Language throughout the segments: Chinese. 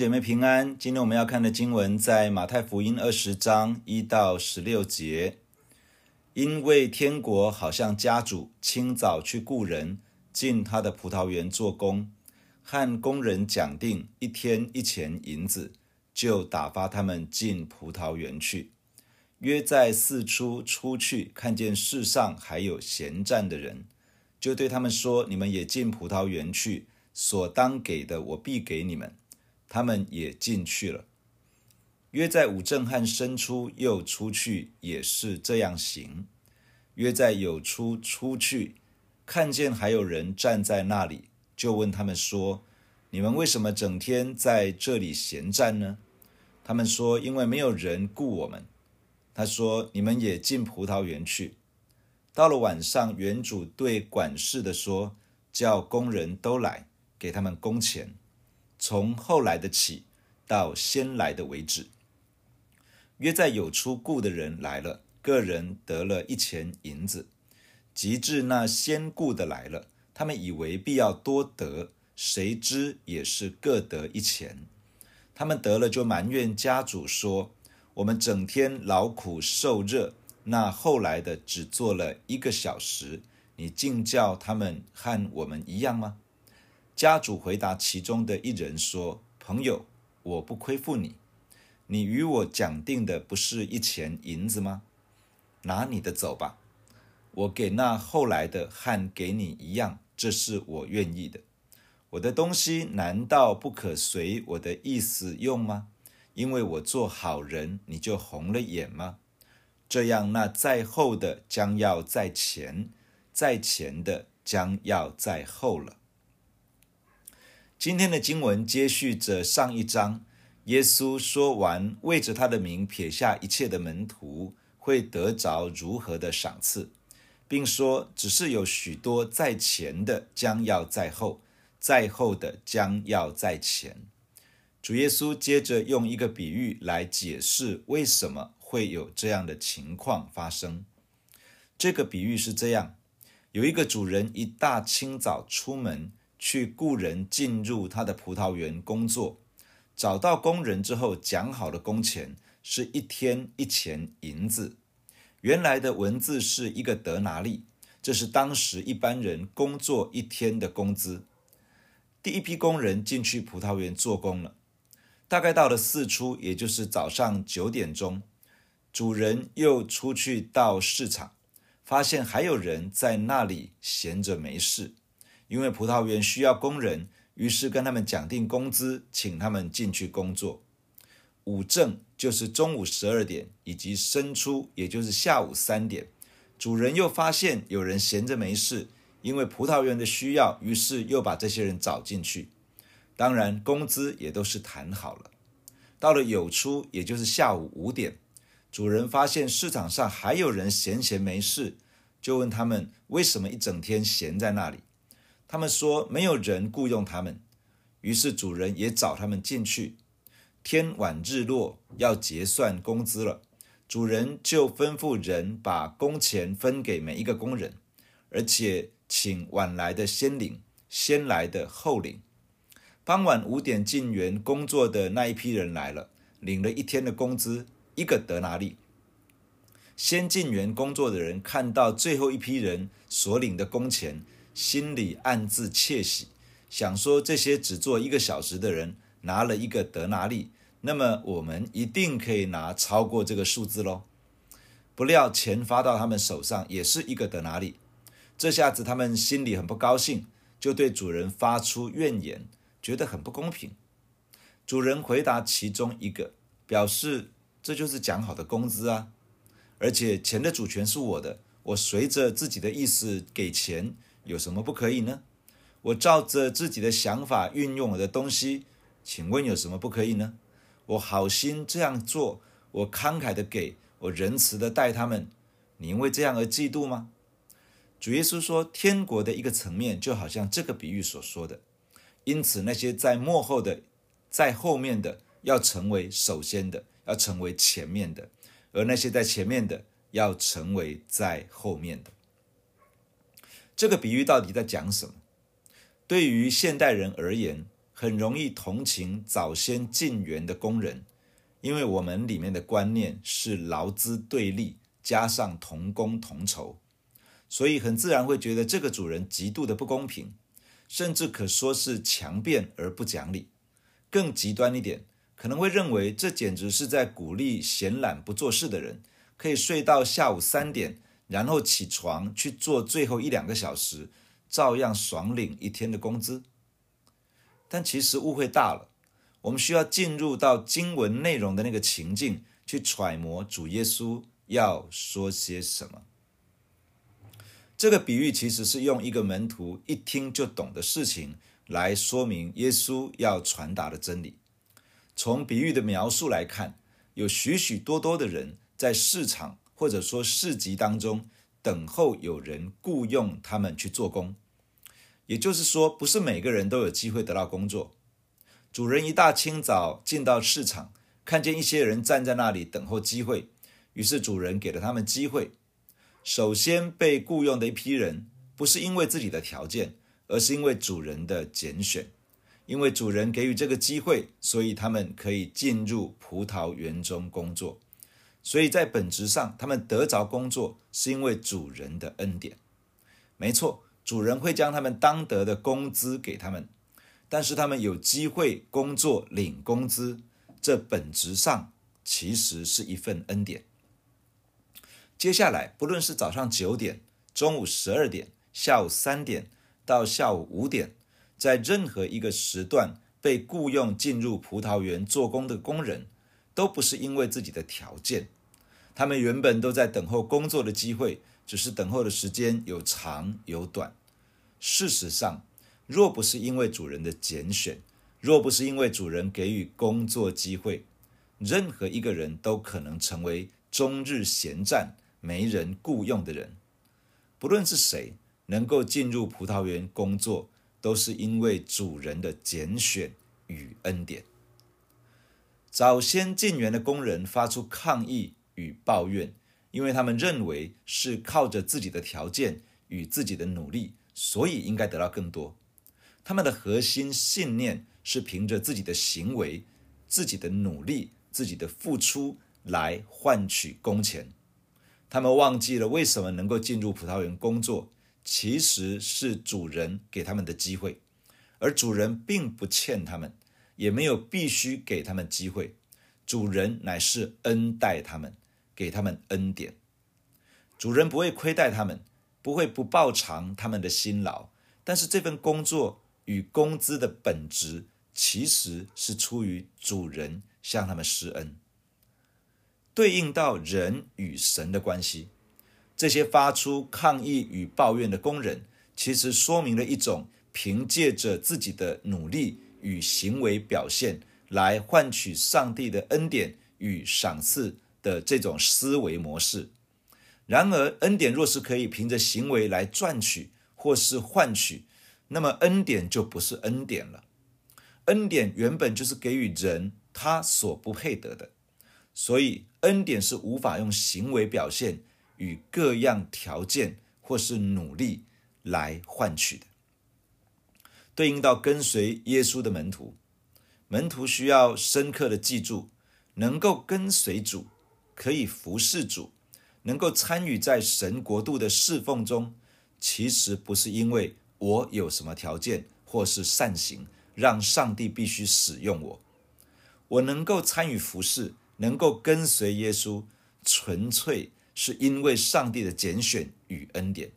姐妹平安。今天我们要看的经文在马太福音二十章一到十六节。因为天国好像家主清早去雇人进他的葡萄园做工，和工人讲定一天一钱银子，就打发他们进葡萄园去。约在四初出去，看见世上还有闲站的人，就对他们说：“你们也进葡萄园去，所当给的，我必给你们。”他们也进去了。约在五正汉生出又出去，也是这样行。约在有出出去，看见还有人站在那里，就问他们说：“你们为什么整天在这里闲站呢？”他们说：“因为没有人雇我们。”他说：“你们也进葡萄园去。”到了晚上，园主对管事的说：“叫工人都来，给他们工钱。”从后来的起，到先来的为止。约在有出雇的人来了，个人得了一钱银子。及至那先雇的来了，他们以为必要多得，谁知也是各得一钱。他们得了就埋怨家主说：“我们整天劳苦受热，那后来的只做了一个小时，你竟叫他们和我们一样吗？”家主回答其中的一人说：“朋友，我不亏负你，你与我讲定的不是一钱银子吗？拿你的走吧，我给那后来的和给你一样，这是我愿意的。我的东西难道不可随我的意思用吗？因为我做好人，你就红了眼吗？这样，那在后的将要在前，在前的将要在后了。”今天的经文接续着上一章，耶稣说完为着他的名撇下一切的门徒会得着如何的赏赐，并说只是有许多在前的将要在后，在后的将要在前。主耶稣接着用一个比喻来解释为什么会有这样的情况发生。这个比喻是这样：有一个主人一大清早出门。去雇人进入他的葡萄园工作，找到工人之后，讲好的工钱是一天一钱银子。原来的文字是一个德拿利，这是当时一般人工作一天的工资。第一批工人进去葡萄园做工了，大概到了四初，也就是早上九点钟，主人又出去到市场，发现还有人在那里闲着没事。因为葡萄园需要工人，于是跟他们讲定工资，请他们进去工作。午正就是中午十二点，以及申初，也就是下午三点，主人又发现有人闲着没事，因为葡萄园的需要，于是又把这些人找进去。当然，工资也都是谈好了。到了酉初，也就是下午五点，主人发现市场上还有人闲闲没事，就问他们为什么一整天闲在那里。他们说没有人雇佣他们，于是主人也找他们进去。天晚日落，要结算工资了，主人就吩咐人把工钱分给每一个工人，而且请晚来的先领，先来的后领。傍晚五点进园工作的那一批人来了，领了一天的工资，一个德拿利。先进园工作的人看到最后一批人所领的工钱。心里暗自窃喜，想说这些只做一个小时的人拿了一个德拿利，那么我们一定可以拿超过这个数字喽。不料钱发到他们手上也是一个德拿利，这下子他们心里很不高兴，就对主人发出怨言，觉得很不公平。主人回答其中一个，表示这就是讲好的工资啊，而且钱的主权是我的，我随着自己的意思给钱。有什么不可以呢？我照着自己的想法运用我的东西，请问有什么不可以呢？我好心这样做，我慷慨的给，我仁慈的待他们，你因为这样而嫉妒吗？主耶稣说，天国的一个层面就好像这个比喻所说的，因此那些在幕后的，在后面的要成为首先的，要成为前面的，而那些在前面的要成为在后面的。这个比喻到底在讲什么？对于现代人而言，很容易同情早先进园的工人，因为我们里面的观念是劳资对立，加上同工同酬，所以很自然会觉得这个主人极度的不公平，甚至可说是强辩而不讲理。更极端一点，可能会认为这简直是在鼓励闲懒不做事的人，可以睡到下午三点，然后起床去做最后一两个小时，照样爽领一天的工资。但其实误会大了，我们需要进入到经文内容的那个情境，去揣摩主耶稣要说些什么。这个比喻其实是用一个门徒一听就懂的事情，来说明耶稣要传达的真理。从比喻的描述来看，有许许多多的人在市场或者说市集当中等候有人雇佣他们去做工。也就是说，不是每个人都有机会得到工作。主人一大清早进到市场，看见一些人站在那里等候机会，于是主人给了他们机会。首先被雇佣的一批人，不是因为自己的条件。而是因为主人的拣选，因为主人给予这个机会，所以他们可以进入葡萄园中工作。所以在本质上，他们得着工作是因为主人的恩典。没错，主人会将他们当得的工资给他们，但是他们有机会工作领工资，这本质上其实是一份恩典。接下来，不论是早上九点、中午十二点、下午三点，到下午五点，在任何一个时段被雇佣进入葡萄园做工的工人，都不是因为自己的条件，他们原本都在等候工作的机会，只是等候的时间有长有短。事实上，若不是因为主人的拣选，若不是因为主人给予工作机会，任何一个人都可能成为终日闲战、没人雇佣的人，不论是谁。能够进入葡萄园工作，都是因为主人的拣选与恩典。早先进园的工人发出抗议与抱怨，因为他们认为是靠着自己的条件与自己的努力，所以应该得到更多。他们的核心信念是凭着自己的行为、自己的努力、自己的付出来换取工钱。他们忘记了为什么能够进入葡萄园工作。其实是主人给他们的机会，而主人并不欠他们，也没有必须给他们机会。主人乃是恩待他们，给他们恩典。主人不会亏待他们，不会不报偿他们的辛劳。但是这份工作与工资的本质，其实是出于主人向他们施恩，对应到人与神的关系。这些发出抗议与抱怨的工人，其实说明了一种凭借着自己的努力与行为表现来换取上帝的恩典与赏赐的这种思维模式。然而，恩典若是可以凭着行为来赚取或是换取，那么恩典就不是恩典了。恩典原本就是给予人他所不配得的，所以恩典是无法用行为表现。与各样条件或是努力来换取的，对应到跟随耶稣的门徒，门徒需要深刻的记住，能够跟随主，可以服侍主，能够参与在神国度的侍奉中，其实不是因为我有什么条件或是善行，让上帝必须使用我。我能够参与服侍，能够跟随耶稣，纯粹。是因为上帝的拣选与恩典，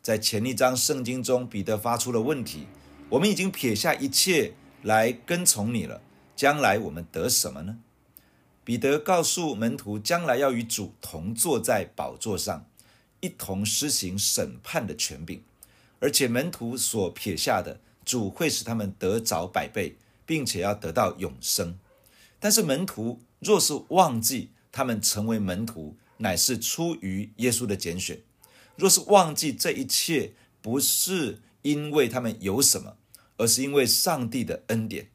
在前一章圣经中，彼得发出了问题：我们已经撇下一切来跟从你了，将来我们得什么呢？彼得告诉门徒，将来要与主同坐在宝座上，一同施行审判的权柄，而且门徒所撇下的，主会使他们得着百倍，并且要得到永生。但是门徒若是忘记他们成为门徒，乃是出于耶稣的拣选。若是忘记这一切，不是因为他们有什么，而是因为上帝的恩典。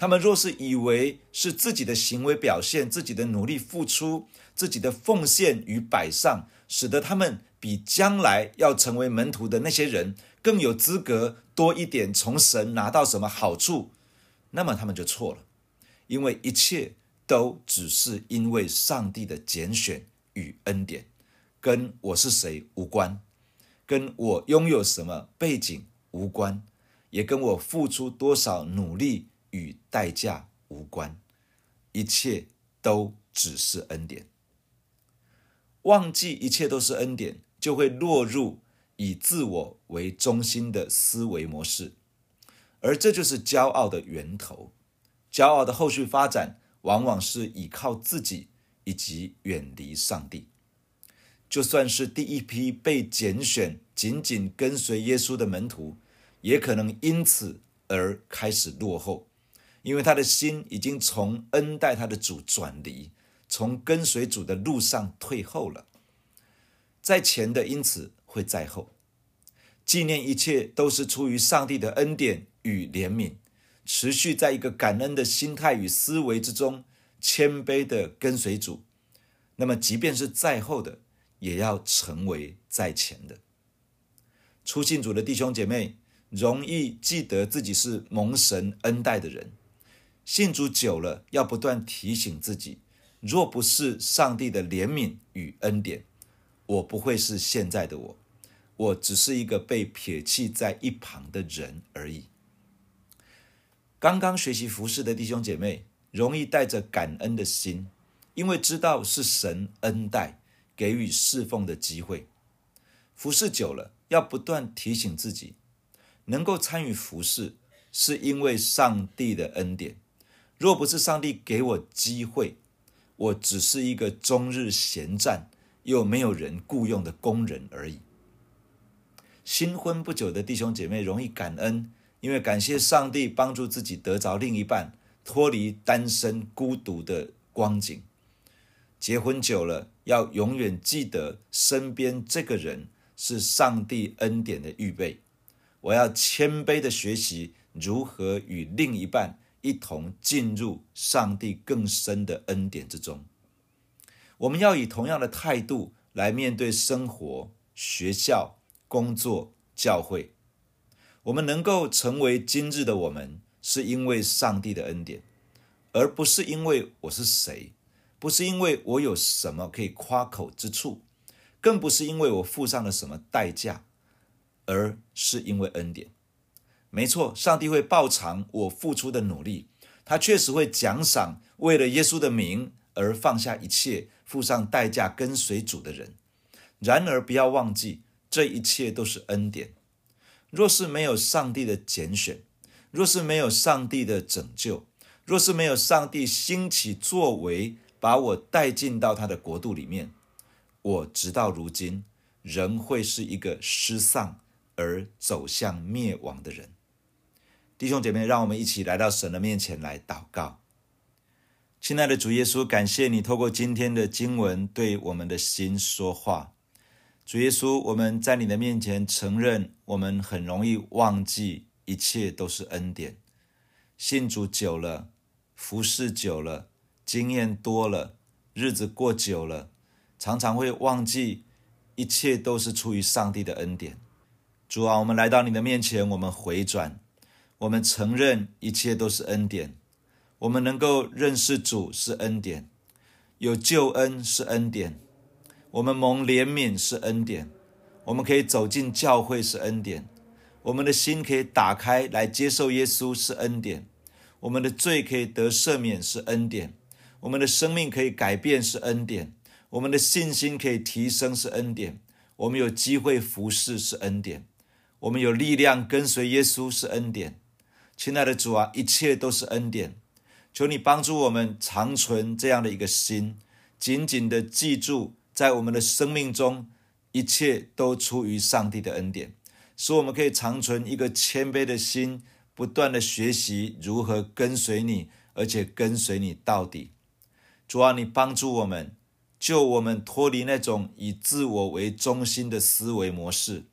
他们若是以为是自己的行为表现、自己的努力付出、自己的奉献与摆上，使得他们比将来要成为门徒的那些人更有资格多一点从神拿到什么好处，那么他们就错了，因为一切都只是因为上帝的拣选与恩典，跟我是谁无关，跟我拥有什么背景无关，也跟我付出多少努力与代价无关，一切都只是恩典。忘记一切都是恩典，就会落入以自我为中心的思维模式，而这就是骄傲的源头。骄傲的后续发展，往往是倚靠自己以及远离上帝。就算是第一批被拣选、紧紧跟随耶稣的门徒，也可能因此而开始落后，因为他的心已经从恩待他的主转离。从跟随主的路上退后了，在前的因此会在后。纪念一切都是出于上帝的恩典与怜悯，持续在一个感恩的心态与思维之中，谦卑的跟随主。那么，即便是在后的，也要成为在前的。出信主的弟兄姐妹容易记得自己是蒙神恩待的人，信主久了，要不断提醒自己。若不是上帝的怜悯与恩典，我不会是现在的我，我只是一个被撇弃在一旁的人而已。刚刚学习服事的弟兄姐妹，容易带着感恩的心，因为知道是神恩待给予侍奉的机会。服侍久了，要不断提醒自己，能够参与服侍，是因为上帝的恩典。若不是上帝给我机会，我只是一个终日闲战又没有人雇佣的工人而已。新婚不久的弟兄姐妹容易感恩，因为感谢上帝帮助自己得着另一半，脱离单身孤独的光景。结婚久了，要永远记得身边这个人是上帝恩典的预备。我要谦卑的学习如何与另一半。一同进入上帝更深的恩典之中。我们要以同样的态度来面对生活、学校、工作、教会。我们能够成为今日的我们，是因为上帝的恩典，而不是因为我是谁，不是因为我有什么可以夸口之处，更不是因为我付上了什么代价，而是因为恩典。没错，上帝会报偿我付出的努力，他确实会奖赏为了耶稣的名而放下一切、付上代价跟随主的人。然而，不要忘记，这一切都是恩典。若是没有上帝的拣选，若是没有上帝的拯救，若是没有上帝兴起作为，把我带进到他的国度里面，我直到如今仍会是一个失丧而走向灭亡的人。弟兄姐妹，让我们一起来到神的面前来祷告。亲爱的主耶稣，感谢你透过今天的经文对我们的心说话。主耶稣，我们在你的面前承认，我们很容易忘记一切都是恩典。信主久了，服侍久了，经验多了，日子过久了，常常会忘记一切都是出于上帝的恩典。主啊，我们来到你的面前，我们回转。我们承认一切都是恩典，我们能够认识主是恩典，有救恩是恩典，我们蒙怜悯是恩典，我们可以走进教会是恩典，我们的心可以打开来接受耶稣是恩典，我们的罪可以得赦免是恩典，我们的生命可以改变是恩典，我们的信心可以提升是恩典，我们有机会服侍是恩典，我们有力量跟随耶稣是恩典。亲爱的主啊，一切都是恩典，求你帮助我们长存这样的一个心，紧紧的记住，在我们的生命中，一切都出于上帝的恩典，使我们可以长存一个谦卑的心，不断的学习如何跟随你，而且跟随你到底。主啊，你帮助我们，救我们脱离那种以自我为中心的思维模式，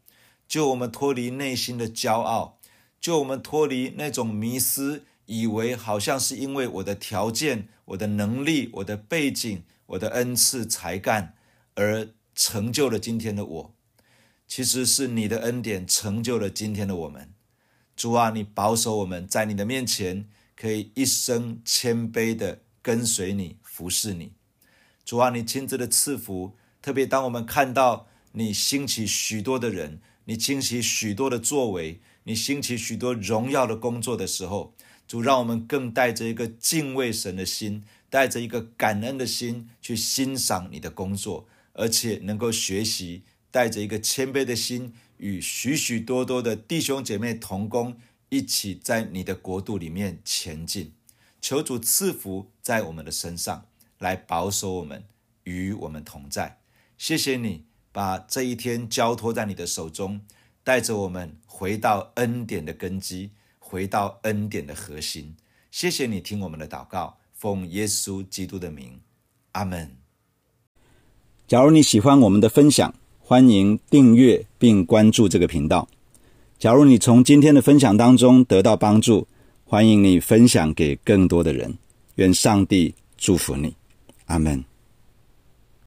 救我们脱离内心的骄傲。就我们脱离那种迷思，以为好像是因为我的条件、我的能力、我的背景、我的恩赐才干而成就了今天的我，其实是你的恩典成就了今天的我们。主啊，你保守我们在你的面前可以一生谦卑的跟随你、服侍你。主啊，你亲自的赐福，特别当我们看到你兴起许多的人，你兴起许多的作为，你兴起许多荣耀的工作的时候，主让我们更带着一个敬畏神的心，带着一个感恩的心去欣赏你的工作，而且能够学习，带着一个谦卑的心，与许许多多的弟兄姐妹同工。一起在你的国度里面前进，求主赐福在我们的身上，来保守我们，与我们同在。谢谢你把这一天交托在你的手中，带着我们回到恩典的根基，回到恩典的核心。谢谢你听我们的祷告，奉耶稣基督的名，阿门。假如你喜欢我们的分享，欢迎订阅并关注这个频道。假如你从今天的分享当中得到帮助，欢迎你分享给更多的人。愿上帝祝福你，阿门。